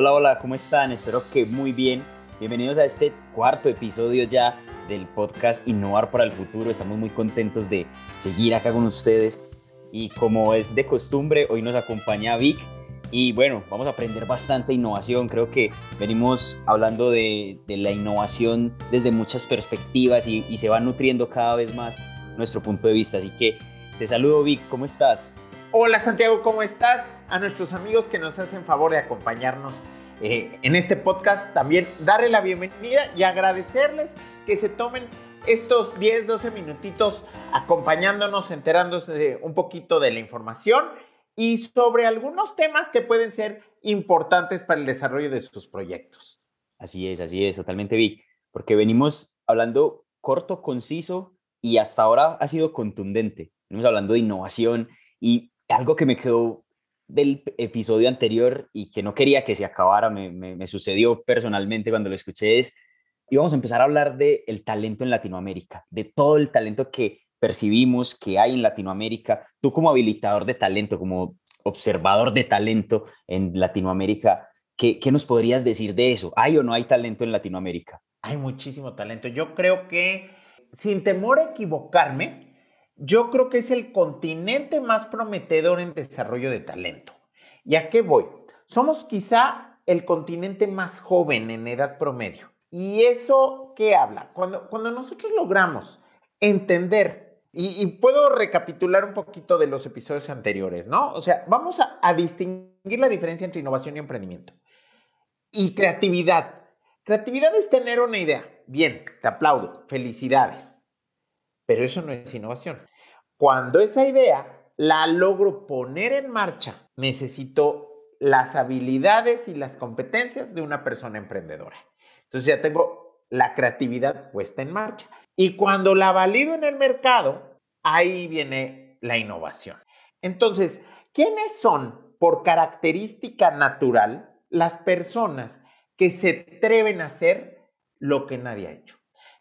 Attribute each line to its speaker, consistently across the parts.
Speaker 1: Hola, hola, ¿cómo están? Espero que muy bien. Bienvenidos a este cuarto episodio ya del podcast Innovar para el Futuro. Estamos muy contentos de seguir acá con ustedes. Y como es de costumbre, hoy nos acompaña Vic. Y bueno, vamos a aprender bastante innovación. Creo que venimos hablando de, la innovación desde muchas perspectivas y, y se va nutriendo cada vez más nuestro punto de vista. Así que te saludo Vic, ¿cómo estás?
Speaker 2: Hola Santiago, ¿cómo estás? A nuestros amigos que nos hacen favor de acompañarnos eh, en este podcast, también darle la bienvenida y agradecerles que se tomen estos 10, 12 minutitos acompañándonos, enterándose un poquito de la información y sobre algunos temas que pueden ser importantes para el desarrollo de sus proyectos.
Speaker 1: Así es, así es, totalmente vi, porque venimos hablando corto, conciso y hasta ahora ha sido contundente. Venimos hablando de innovación y algo que me quedó del episodio anterior y que no quería que se acabara, me, sucedió personalmente cuando lo escuché, es, íbamos a empezar a hablar del el talento en Latinoamérica, de todo el talento que percibimos que hay en Latinoamérica. Tú como habilitador de talento, como observador de talento en Latinoamérica, ¿qué, ¿qué nos podrías decir de eso? ¿Hay o no hay talento en Latinoamérica?
Speaker 2: Hay muchísimo talento. Yo creo que, sin temor a equivocarme, yo creo que es el continente más prometedor en desarrollo de talento. ¿Y a qué voy? Somos quizá el continente más joven en edad promedio. ¿Y eso qué habla? Cuando, nosotros logramos entender, y, puedo recapitular un poquito de los episodios anteriores, ¿no? O sea, vamos a, a distinguir la diferencia entre innovación y emprendimiento. Y creatividad. Creatividad es tener una idea. Bien, te aplaudo, felicidades. Pero eso no es innovación. Cuando esa idea la logro poner en marcha, necesito las habilidades y las competencias de una persona emprendedora. Entonces ya tengo la creatividad puesta en marcha. Y cuando la valido en el mercado, ahí viene la innovación. Entonces, ¿quiénes son por característica natural las personas que se atreven a hacer lo que nadie ha hecho?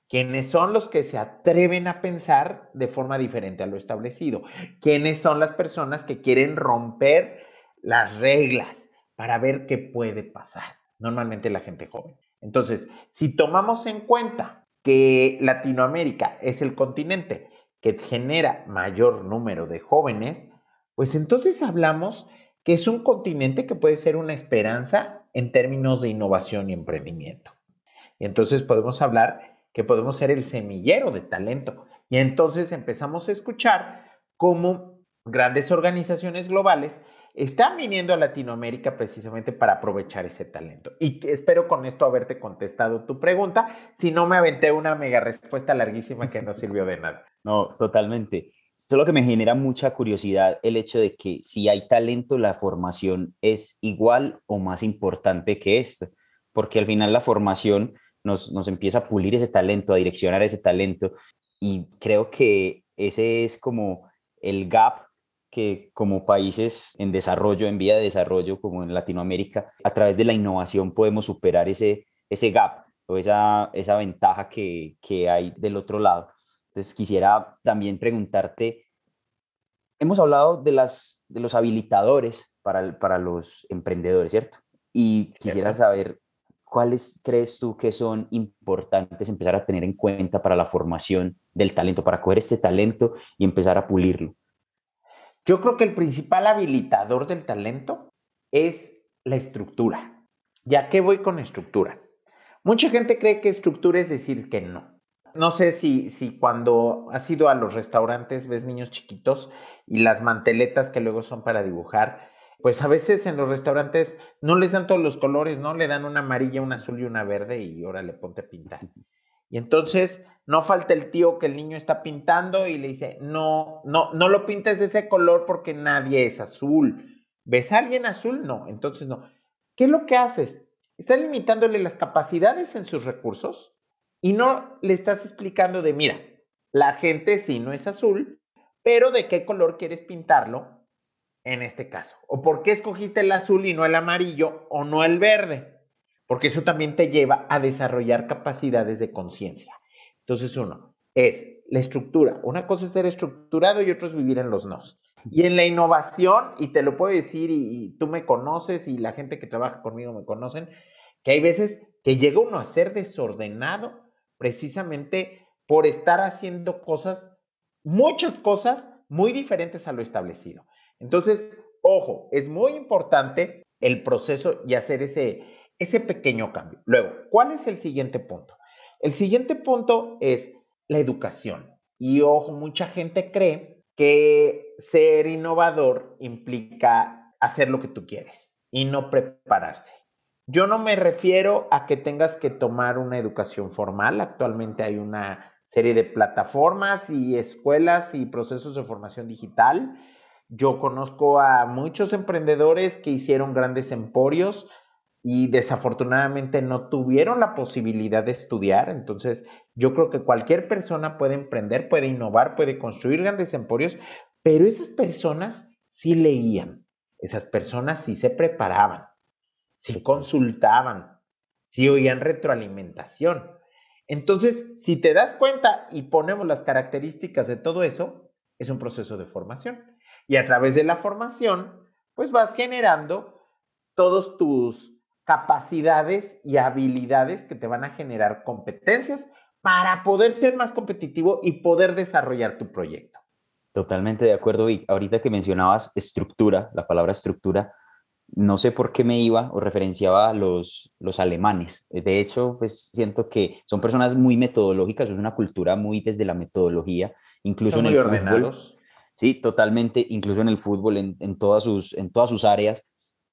Speaker 2: ¿Quiénes son los que se atreven a pensar de forma diferente a lo establecido? ¿Quiénes son las personas que quieren romper las reglas para ver qué puede pasar? Normalmente la gente joven. Entonces, si tomamos en cuenta que Latinoamérica es el continente que genera mayor número de jóvenes, pues entonces hablamos que es un continente que puede ser una esperanza en términos de innovación y emprendimiento. Y entonces podemos hablar que podemos ser el semillero de talento. Y entonces empezamos a escuchar cómo grandes organizaciones globales están viniendo a Latinoamérica precisamente para aprovechar ese talento. Y espero con esto haberte contestado tu pregunta. Si no, me aventé una mega respuesta larguísima que no sirvió de nada.
Speaker 1: No, totalmente. Solo que me genera mucha curiosidad el hecho de que si hay talento, la formación es igual o más importante que esto. Porque al final la formación nos, empieza a pulir ese talento, a direccionar ese talento. Y creo que ese es como el gap que como países en desarrollo, en vía de desarrollo, como en Latinoamérica, a través de la innovación podemos superar ese, ese gap o esa, esa ventaja que, hay del otro lado. Entonces quisiera también preguntarte, hemos hablado de, las, de los habilitadores para, para los emprendedores, ¿cierto? Y quisiera saber ¿cuáles crees tú que son importantes empezar a tener en cuenta para la formación del talento, para coger este talento y empezar a pulirlo?
Speaker 2: Yo creo que el principal habilitador del talento es la estructura. ¿Ya qué voy con estructura? Mucha gente cree que estructura es decir que no. No sé si, si cuando has ido a los restaurantes ves niños chiquitos y las manteletas que luego son para dibujar, pues a veces en los restaurantes no les dan todos los colores, ¿no? Le dan una amarilla, una azul y una verde y ahora le ponte a pintar. Y entonces no falta el tío que el niño está pintando y le dice, no, no, no lo pintes de ese color porque nadie es azul. ¿Ves a alguien azul? No, entonces no. ¿Qué es lo que haces? Estás limitándole las capacidades en sus recursos y no le estás explicando de, mira, la gente sí no es azul, pero de qué color quieres pintarlo en este caso? ¿O por qué escogiste el azul y no el amarillo o no el verde? Porque eso también te lleva a desarrollar capacidades de conciencia. Entonces, uno, es la estructura. Una cosa es ser estructurado y otro es vivir en los nos. Y en la innovación, y te lo puedo decir, y, tú me conoces y la gente que trabaja conmigo me conocen, que hay veces que llega uno a ser desordenado precisamente por estar haciendo cosas, muchas cosas muy diferentes a lo establecido. Entonces, ojo, es muy importante el proceso y hacer ese, ese pequeño cambio. Luego, ¿cuál es el siguiente punto? El siguiente punto es la educación. Y ojo, mucha gente cree que ser innovador implica hacer lo que tú quieres y no prepararse. Yo no me refiero a que tengas que tomar una educación formal. Actualmente hay una serie de plataformas y escuelas y procesos de formación digital. Yo conozco a muchos emprendedores que hicieron grandes emporios y desafortunadamente no tuvieron la posibilidad de estudiar. Entonces, yo creo que cualquier persona puede emprender, puede innovar, puede construir grandes emporios, pero esas personas sí leían, esas personas sí se preparaban, sí consultaban, sí oían retroalimentación. Entonces, si te das cuenta y ponemos las características de todo eso, es un proceso de formación. Y a través de la formación, pues vas generando todos tus capacidades y habilidades que te van a generar competencias para poder ser más competitivo y poder desarrollar tu proyecto.
Speaker 1: Totalmente de acuerdo, Vic. Ahorita que mencionabas estructura, la palabra estructura, no sé por qué me iba o referenciaba a los, los alemanes. De hecho, pues siento que son personas muy metodológicas, es una cultura muy desde la metodología, incluso en el ordenados. Fútbol, sí, totalmente, incluso en el fútbol, en, en, todas, sus, en todas sus áreas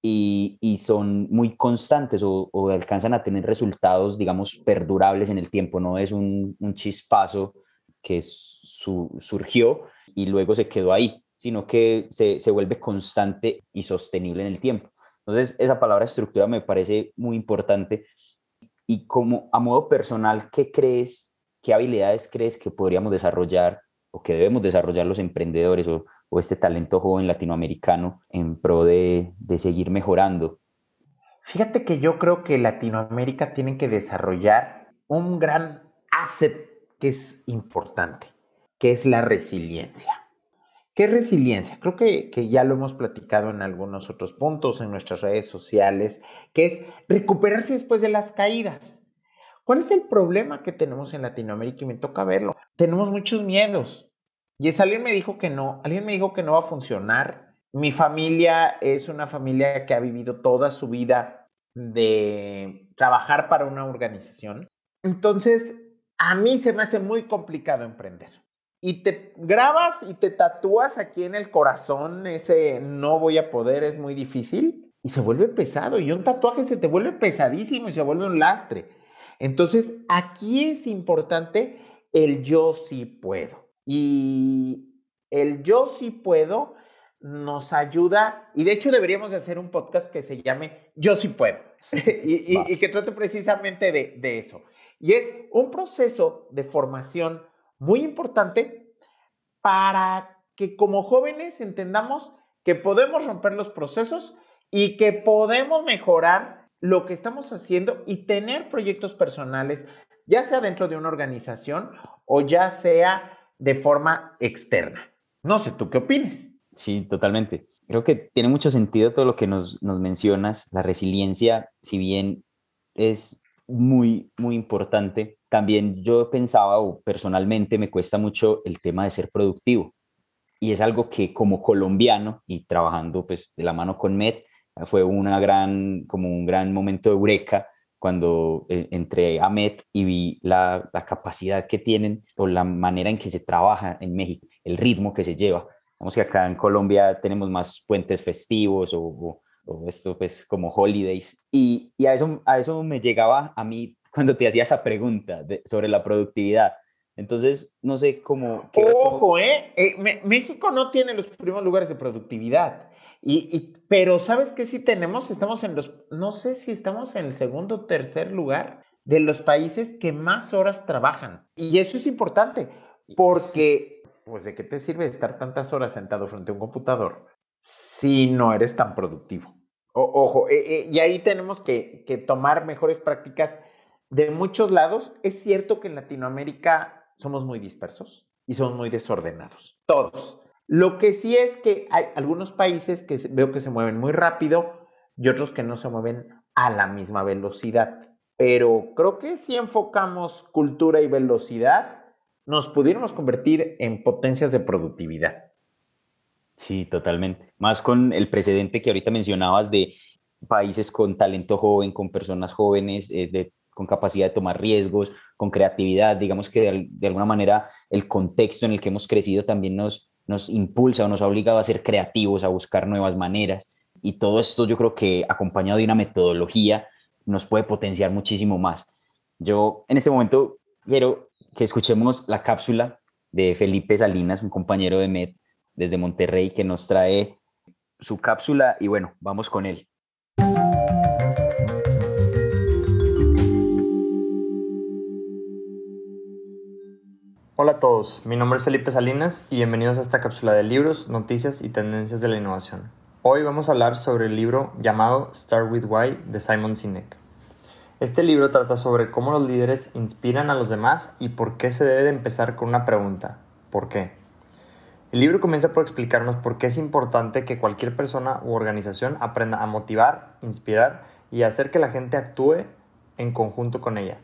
Speaker 1: y, son muy constantes o, alcanzan a tener resultados, digamos, perdurables en el tiempo. No es un, chispazo que surgió y luego se quedó ahí, sino que se, se vuelve constante y sostenible en el tiempo. Entonces, esa palabra estructura me parece muy importante. Y como a modo personal, ¿qué crees, qué habilidades crees que podríamos desarrollar o que debemos desarrollar los emprendedores o o este talento joven latinoamericano en pro de, seguir mejorando?
Speaker 2: Fíjate que yo creo que Latinoamérica tiene que desarrollar un gran asset que es importante, que es la resiliencia. ¿Qué es resiliencia? Creo que, que, ya lo hemos platicado en algunos otros puntos en nuestras redes sociales, que es recuperarse después de las caídas. ¿Cuál es el problema que tenemos en Latinoamérica? Y me toca verlo. Tenemos muchos miedos. Y es alguien me dijo que no, alguien me dijo que no va a funcionar. Mi familia es una familia que ha vivido toda su vida de trabajar para una organización. Entonces, a mí se me hace muy complicado emprender. Y te grabas y te tatúas aquí en el corazón ese no voy a poder, es muy difícil. Y se vuelve pesado. Y un tatuaje se te vuelve pesadísimo y se vuelve un lastre. Entonces, aquí es importante el yo sí puedo. Y el yo sí puedo nos ayuda, y de hecho deberíamos de hacer un podcast que se llame Yo sí puedo, y, que trate precisamente de, de eso. Y es un proceso de formación muy importante para que como jóvenes entendamos que podemos romper los procesos y que podemos mejorar lo que estamos haciendo y tener proyectos personales, ya sea dentro de una organización o ya sea de forma externa. No sé, ¿tú qué opinas?
Speaker 1: Sí, totalmente. Creo que tiene mucho sentido todo lo que nos, mencionas. La resiliencia, si bien es muy, muy importante, también yo pensaba o personalmente me cuesta mucho el tema de ser productivo. Y es algo que como colombiano y trabajando pues de la mano con Met, fue una gran, como un gran momento de eureka cuando eh, entré a MET y vi la, capacidad que tienen o la manera en que se trabaja en México, el ritmo que se lleva. Vamos que acá en Colombia tenemos más puentes festivos o, esto pues como holidays y, a, eso, a eso me llegaba a mí cuando te hacía esa pregunta sobre la productividad. Entonces, no sé cómo...
Speaker 2: Ojo, ¿eh? eh México no tiene los primeros lugares de productividad. Y, pero ¿sabes qué sí tenemos? Estamos en los, no sé si estamos en el segundo o tercer lugar de los países que más horas trabajan. Y eso es importante, porque, pues, ¿de qué te sirve estar tantas horas sentado frente a un computador si no eres tan productivo? ojo, eh, eh, y ahí tenemos que, que tomar mejores prácticas de muchos lados. Es cierto que en Latinoamérica somos muy dispersos y somos muy desordenados, todos. Lo que sí es que hay algunos países que veo que se mueven muy rápido y otros que no se mueven a la misma velocidad. Pero creo que si enfocamos cultura y velocidad, nos pudiéramos convertir en potencias de productividad.
Speaker 1: Sí, totalmente. Más con el precedente que ahorita mencionabas de países con talento joven, con personas jóvenes, eh, con capacidad de tomar riesgos, con creatividad. Digamos que de, alguna manera el contexto en el que hemos crecido también nos, nos impulsa o nos ha obligado a ser creativos, a buscar nuevas maneras. Y todo esto yo creo que acompañado de una metodología nos puede potenciar muchísimo más. Yo en este momento quiero que escuchemos la cápsula de Felipe Salinas, un compañero de MED desde Monterrey, que nos trae su cápsula y bueno, vamos con él.
Speaker 3: Hola a todos, mi nombre es Felipe Salinas y bienvenidos a esta cápsula de libros, noticias y tendencias de la innovación. Hoy vamos a hablar sobre el libro llamado Start with Why de Simon Sinek. Este libro trata sobre cómo los líderes inspiran a los demás y por qué se debe de empezar con una pregunta. ¿Por qué? El libro comienza por explicarnos por qué es importante que cualquier persona u organización aprenda a motivar, inspirar y hacer que la gente actúe en conjunto con ella.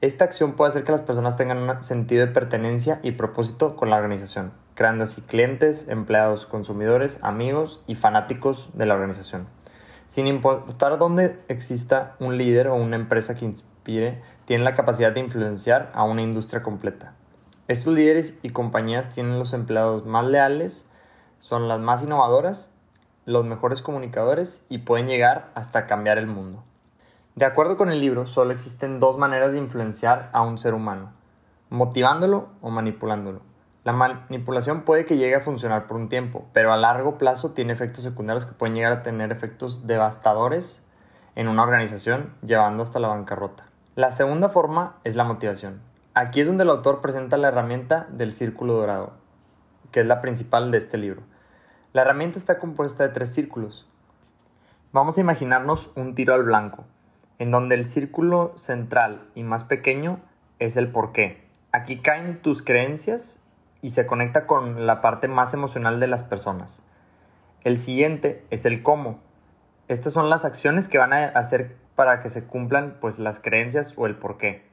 Speaker 3: Esta acción puede hacer que las personas tengan un sentido de pertenencia y propósito con la organización, creando así clientes, empleados, consumidores, amigos y fanáticos de la organización. Sin importar dónde exista un líder o una empresa que inspire, tienen la capacidad de influenciar a una industria completa. Estos líderes y compañías tienen los empleados más leales, son las más innovadoras, los mejores comunicadores y pueden llegar hasta cambiar el mundo. De acuerdo con el libro, solo existen dos maneras de influenciar a un ser humano, motivándolo o manipulándolo. La manipulación puede que llegue a funcionar por un tiempo, pero a largo plazo tiene efectos secundarios que pueden llegar a tener efectos devastadores en una organización, llevando hasta la bancarrota. La segunda forma es la motivación. Aquí es donde el autor presenta la herramienta del círculo dorado, que es la principal de este libro. La herramienta está compuesta de tres círculos. Vamos a imaginarnos un tiro al blanco, en donde el círculo central y más pequeño es el por qué. Aquí caen tus creencias y se conecta con la parte más emocional de las personas. El siguiente es el cómo. Estas son las acciones que van a hacer para que se cumplan pues las creencias o el por qué.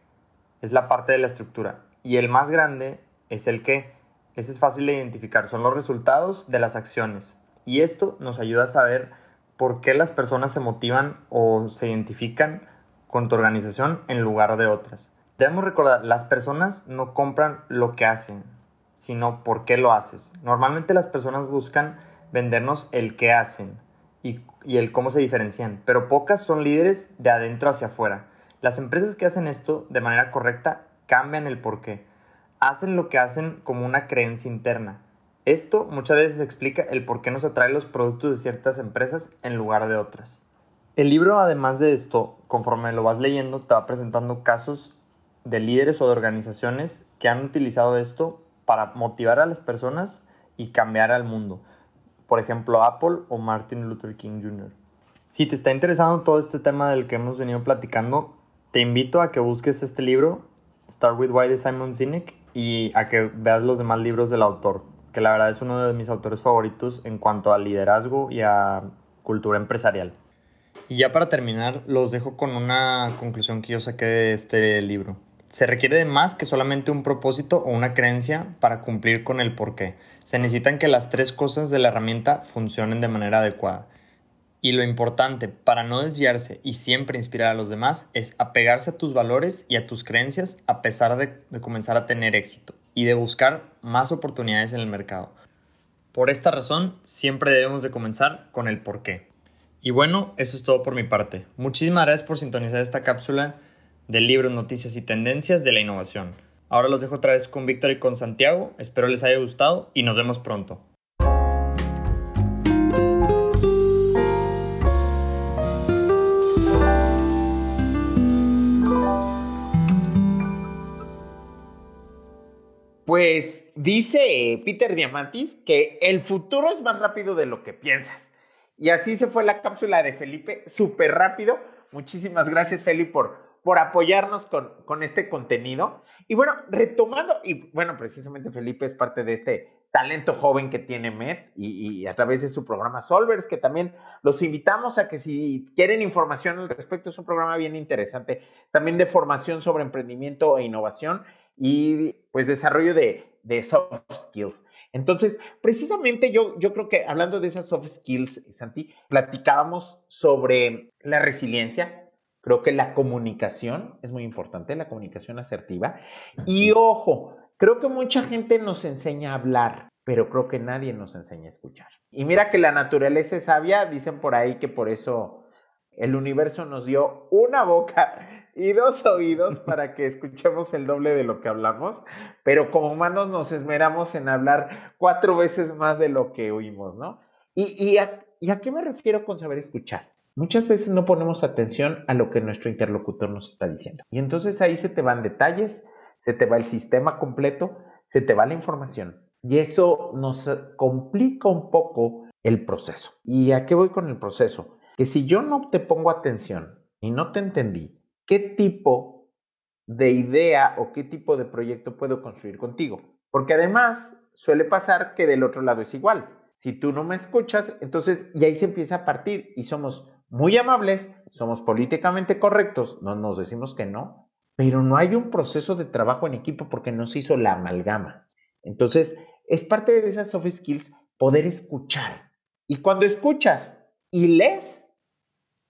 Speaker 3: Es la parte de la estructura. Y el más grande es el qué. Ese es fácil de identificar. Son los resultados de las acciones. Y esto nos ayuda a saber por qué las personas se motivan o se identifican con tu organización en lugar de otras. Debemos recordar, las personas no compran lo que hacen, sino por qué lo haces. Normalmente las personas buscan vendernos el qué hacen y, el cómo se diferencian, pero pocas son líderes de adentro hacia afuera. Las empresas que hacen esto de manera correcta cambian el por qué. Hacen lo que hacen como una creencia interna. Esto muchas veces explica el por qué nos atrae los productos de ciertas empresas en lugar de otras. El libro, además de esto, conforme lo vas leyendo, te va presentando casos de líderes o de organizaciones que han utilizado esto para motivar a las personas y cambiar al mundo. Por ejemplo, Apple o Martin Luther King Jr. Si te está interesando todo este tema del que hemos venido platicando, te invito a que busques este libro, Start with Why de Simon Sinek, y a que veas los demás libros del autor, que la verdad es uno de mis autores favoritos en cuanto a liderazgo y a cultura empresarial. Y ya para terminar, los dejo con una conclusión que yo saqué de este libro. Se requiere de más que solamente un propósito o una creencia para cumplir con el porqué. Se necesitan que las tres cosas de la herramienta funcionen de manera adecuada. Y lo importante para no desviarse y siempre inspirar a los demás es apegarse a tus valores y a tus creencias a pesar de, de comenzar a tener éxito y de buscar más oportunidades en el mercado. Por esta razón, siempre debemos de comenzar con el porqué. Y bueno, eso es todo por mi parte. Muchísimas gracias por sintonizar esta cápsula del libro Noticias y Tendencias de la Innovación. Ahora los dejo otra vez con Víctor y con Santiago. Espero les haya gustado y nos vemos pronto.
Speaker 2: Pues dice Peter Diamantis que el futuro es más rápido de lo que piensas. Y así se fue la cápsula de Felipe, súper rápido. Muchísimas gracias, Felipe, por por apoyarnos con, con este contenido. Y bueno, retomando, y bueno, precisamente Felipe es parte de este talento joven que tiene Med y, a través de su programa Solvers, que también los invitamos a que si quieren información al respecto, es un programa bien interesante, también de formación sobre emprendimiento e innovación y pues desarrollo de, de soft skills. Entonces, precisamente yo, yo creo que hablando de esas soft skills, Santi, platicábamos sobre la resiliencia. Creo que la comunicación es muy importante, la comunicación asertiva. Y ojo, Creo que mucha gente nos enseña a hablar, pero creo que nadie nos enseña a escuchar. Y mira que la naturaleza es sabia, dicen por ahí que por eso el universo nos dio una boca y dos oídos para que escuchemos el doble de lo que hablamos, pero como humanos nos esmeramos en hablar cuatro veces más de lo que oímos, ¿no? ¿Y, a, ¿Y a qué me refiero con saber escuchar? Muchas veces no ponemos atención a lo que nuestro interlocutor nos está diciendo. Y entonces ahí se te van detalles, se te va el sistema completo, se te va la información. Y eso nos complica un poco el proceso. ¿Y a qué voy con el proceso? Que si yo no te pongo atención y no te entendí, ¿qué tipo de idea o qué tipo de proyecto puedo construir contigo? Porque además suele pasar que del otro lado es igual. Si tú no me escuchas, entonces y ahí se empieza a partir y somos muy amables, somos políticamente correctos, no nos decimos que no, pero no hay un proceso de trabajo en equipo porque no se hizo la amalgama. Entonces, es parte de esas soft skills poder escuchar. Y cuando escuchas y lees,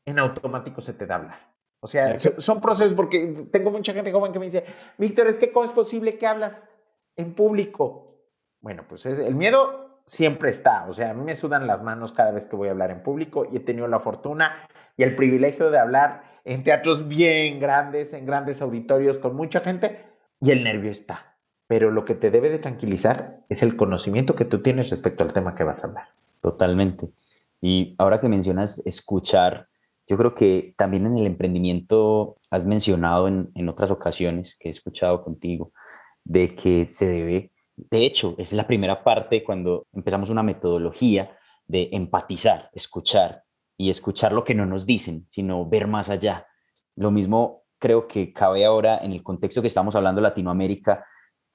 Speaker 2: en automático se te da hablar. O sea, son procesos porque tengo mucha gente joven que me dice, Víctor, es que cómo es posible que hablas en público. Bueno, pues el miedo siempre está. O sea, a mí me sudan las manos cada vez que voy a hablar en público y he tenido la fortuna y el privilegio de hablar en teatros bien grandes, en grandes auditorios con mucha gente y el nervio está. Pero lo que te debe de tranquilizar es el conocimiento que tú tienes respecto al tema que vas a hablar.
Speaker 1: Totalmente. Y ahora que mencionas escuchar, yo creo que también en el emprendimiento has mencionado en, en otras ocasiones que he escuchado contigo de que se debe, de hecho, es la primera parte cuando empezamos una metodología de empatizar, escuchar, y escuchar lo que no nos dicen, sino ver más allá. Lo mismo creo que cabe ahora en el contexto que estamos hablando Latinoamérica.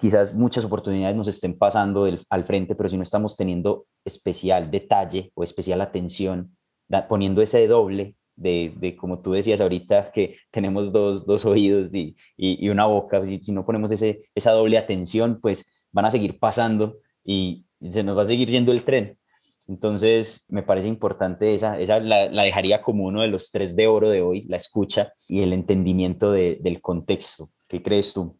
Speaker 1: Quizás muchas oportunidades nos estén pasando al frente, pero si no estamos teniendo especial detalle o especial atención, poniendo ese doble de, como tú decías ahorita, que tenemos dos, dos oídos y, y, una boca, si, si, no ponemos ese, esa doble atención, pues van a seguir pasando y se nos va a seguir yendo el tren. Entonces, me parece importante esa, esa la, dejaría como uno de los tres de oro de hoy, la escucha y el entendimiento del contexto. ¿Qué crees tú?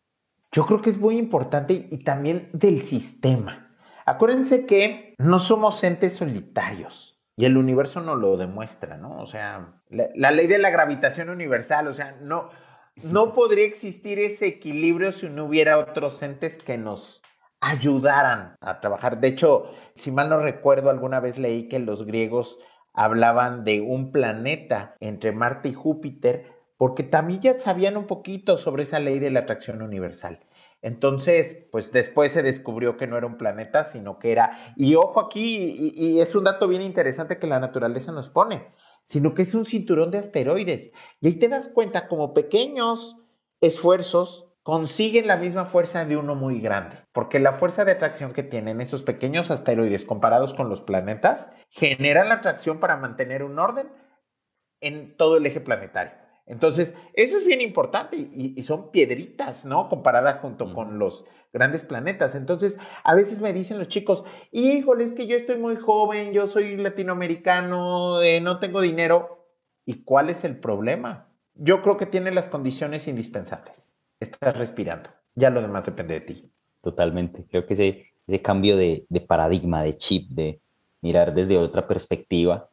Speaker 2: Yo creo que es muy importante y también del sistema. Acuérdense que no somos entes solitarios y el universo nos lo demuestra, ¿no? O sea, la, la ley de la gravitación universal, o sea, no, no podría existir ese equilibrio si no hubiera otros entes que nos ayudaran a trabajar. De hecho, si mal no recuerdo, alguna vez leí que los griegos hablaban de un planeta entre Marte y Júpiter, porque también ya sabían un poquito sobre esa ley de la atracción universal. Entonces, pues después se descubrió que no era un planeta, sino que era, y ojo aquí, y, es un dato bien interesante que la naturaleza nos pone, sino que es un cinturón de asteroides. Y ahí te das cuenta como pequeños esfuerzos consiguen la misma fuerza de uno muy grande, porque la fuerza de atracción que tienen esos pequeños asteroides comparados con los planetas generan la atracción para mantener un orden en todo el eje planetario. Entonces, eso es bien importante y, son piedritas, ¿no? Comparadas junto con los grandes planetas. Entonces, a veces me dicen los chicos, híjole, es que yo estoy muy joven, yo soy latinoamericano, eh, no tengo dinero. ¿Y cuál es el problema? Yo creo que tiene las condiciones indispensables estás respirando. Ya lo demás depende de ti.
Speaker 1: Totalmente. Creo que ese, ese cambio de, de paradigma, de chip, de mirar desde otra perspectiva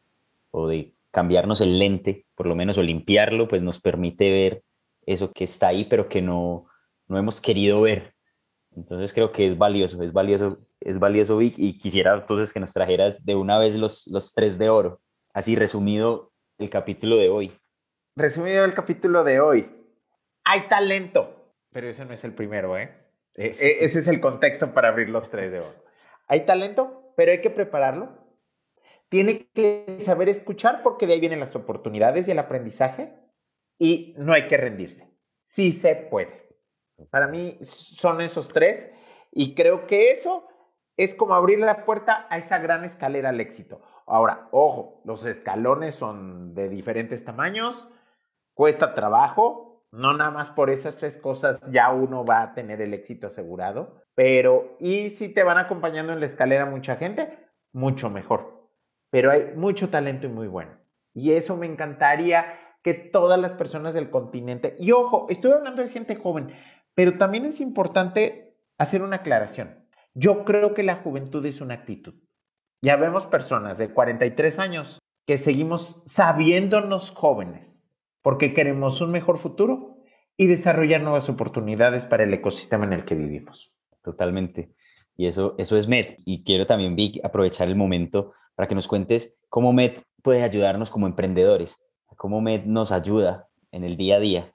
Speaker 1: o de cambiarnos el lente, por lo menos, o limpiarlo, pues nos permite ver eso que está ahí, pero que no, no hemos querido ver. Entonces creo que es valioso, es valioso, es valioso, Vic, y quisiera entonces que nos trajeras de una vez los, los tres de oro. Así resumido el capítulo de hoy.
Speaker 2: Resumido el capítulo de hoy. Hay talento pero ese no es el primero, ¿eh? E, e, ese es el contexto para abrir los tres de oro. Hay talento, pero hay que prepararlo. Tiene que saber escuchar porque de ahí vienen las oportunidades y el aprendizaje y no hay que rendirse. sí se puede. Para mí son esos tres y creo que eso es como abrir la puerta a esa gran escalera al éxito. Ahora, ojo, los escalones son de diferentes tamaños, cuesta trabajo, no nada más por esas tres cosas ya uno va a tener el éxito asegurado, pero y si te van acompañando en la escalera mucha gente, mucho mejor. Pero hay mucho talento y muy bueno. Y eso me encantaría que todas las personas del continente, y ojo, estoy hablando de gente joven, pero también es importante hacer una aclaración. Yo creo que la juventud es una actitud. Ya vemos personas de 43 años que seguimos sabiéndonos jóvenes porque queremos un mejor futuro y desarrollar nuevas oportunidades para el ecosistema en el que vivimos.
Speaker 1: Totalmente. Y eso, eso es MED. Y quiero también, Vic, aprovechar el momento para que nos cuentes cómo MED puede ayudarnos como emprendedores, cómo MED nos ayuda en el día a día.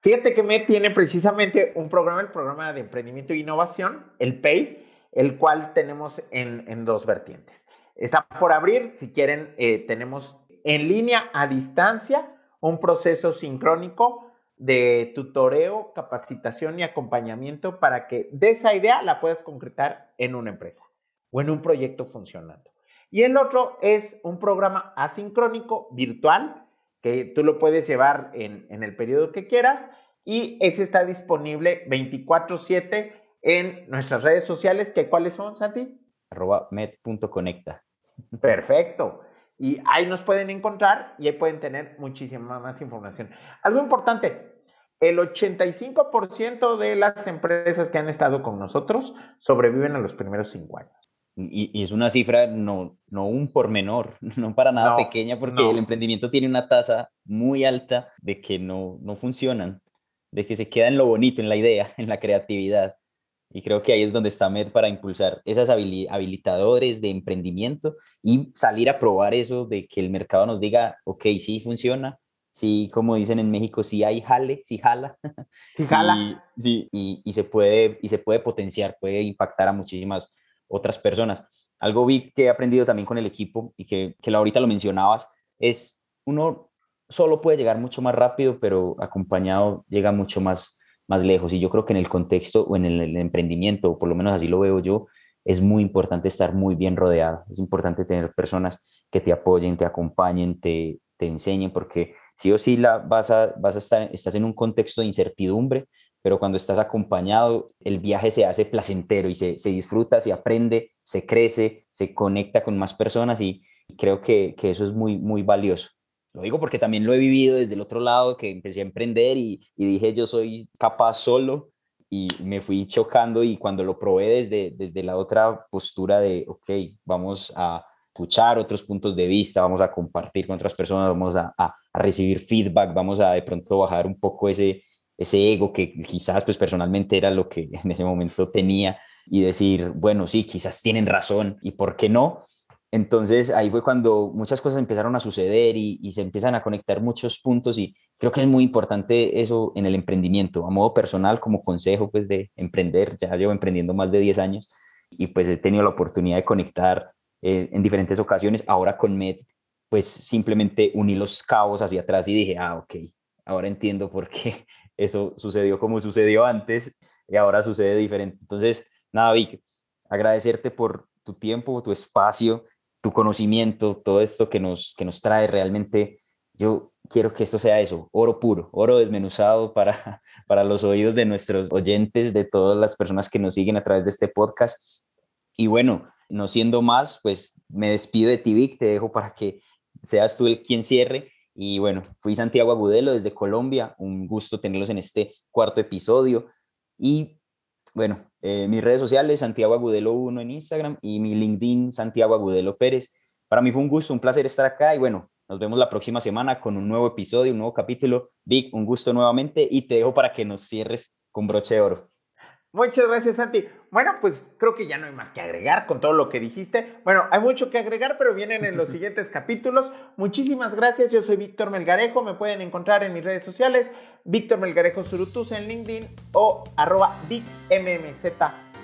Speaker 2: Fíjate que MED tiene precisamente un programa, el programa de emprendimiento e innovación, el PAY, el cual tenemos en, dos vertientes. Está por abrir, si quieren, eh, tenemos en línea a distancia un proceso sincrónico de tutoreo, capacitación y acompañamiento para que de esa idea la puedas concretar en una empresa o en un proyecto funcionando. Y el otro es un programa asincrónico virtual que tú lo puedes llevar en, en el periodo que quieras y ese está disponible 24/7 en nuestras redes sociales, que cuáles son, Santi?
Speaker 1: arroba med.conecta.
Speaker 2: Perfecto. Y ahí nos pueden encontrar y ahí pueden tener muchísima más información. Algo importante, el 85% de las empresas que han estado con nosotros sobreviven a los primeros cinco años.
Speaker 1: Y, es una cifra no, no un por menor, no para nada pequeña, porque el emprendimiento tiene una tasa muy alta de que no, no funcionan, de que se queda en lo bonito, en la idea, en la creatividad. Y creo que ahí es donde está MED para impulsar esas habilitadores de emprendimiento y salir a probar eso de que el mercado nos diga, ok, sí funciona, sí, como dicen en México, sí hay jale, sí jala.
Speaker 2: Sí jala.
Speaker 1: y, sí, y, se puede, y se puede potenciar, puede impactar a muchísimas otras personas. Algo vi que he aprendido también con el equipo y que, que ahorita lo mencionabas, es uno solo puede llegar mucho más rápido, pero acompañado llega mucho más más lejos. Y yo creo que en el contexto o en el, emprendimiento, o por lo menos así lo veo yo, es muy importante estar muy bien rodeado. Es importante tener personas que te apoyen, te acompañen, te, te enseñen, porque sí o sí la, vas, a, vas a estar, estás en un contexto de incertidumbre, pero cuando estás acompañado, el viaje se hace placentero y se, se disfruta, se aprende, se crece, se conecta con más personas y creo que, que eso es muy, muy valioso. Lo digo porque también lo he vivido desde el otro lado, que empecé a emprender y, dije yo soy capaz solo y me fui chocando y cuando lo probé desde, desde la otra postura de, ok, vamos a escuchar otros puntos de vista, vamos a compartir con otras personas, vamos a, a, recibir feedback, vamos a de pronto bajar un poco ese, ese ego que quizás pues personalmente era lo que en ese momento tenía y decir, bueno, sí, quizás tienen razón y por qué no, entonces ahí fue cuando muchas cosas empezaron a suceder y, se empiezan a conectar muchos puntos y creo que es muy importante eso en el emprendimiento, a modo personal como consejo pues de emprender, ya llevo emprendiendo más de 10 años y pues he tenido la oportunidad de conectar eh, en diferentes ocasiones, ahora con Med pues simplemente uní los cabos hacia atrás y dije, ah, ok, ahora entiendo por qué eso sucedió como sucedió antes y ahora sucede diferente. Entonces, nada, Vic, agradecerte por tu tiempo, tu espacio, tu conocimiento, todo esto que nos, que nos trae realmente. Yo quiero que esto sea eso, oro puro, oro desmenuzado para, para los oídos de nuestros oyentes, de todas las personas que nos siguen a través de este podcast. Y bueno, no siendo más, pues me despido de ti, Vic, te dejo para que seas tú el quien cierre. Y bueno, fui Santiago Agudelo desde Colombia, un gusto tenerlos en este cuarto episodio. Y bueno, eh, mis redes sociales, Santiago Agudelo 1 en Instagram y mi LinkedIn, Santiago Agudelo Pérez. Para mí fue un gusto, un placer estar acá y bueno, nos vemos la próxima semana con un nuevo episodio, un nuevo capítulo. Vic, un gusto nuevamente y te dejo para que nos cierres con broche de oro.
Speaker 2: Muchas gracias, Santi. Bueno, pues creo que ya no hay más que agregar con todo lo que dijiste. Bueno, hay mucho que agregar, pero vienen en los siguientes capítulos. Muchísimas gracias. Yo soy Víctor Melgarejo. Me pueden encontrar en mis redes sociales, Víctor Melgarejo Surutus en LinkedIn o arroba VicMMZ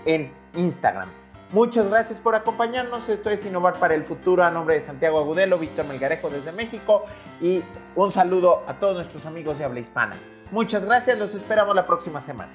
Speaker 2: en Instagram. Muchas gracias por acompañarnos. Esto es Innovar para el Futuro a nombre de Santiago Agudelo, Víctor Melgarejo desde México y un saludo a todos nuestros amigos de habla hispana. Muchas gracias, los esperamos la próxima semana.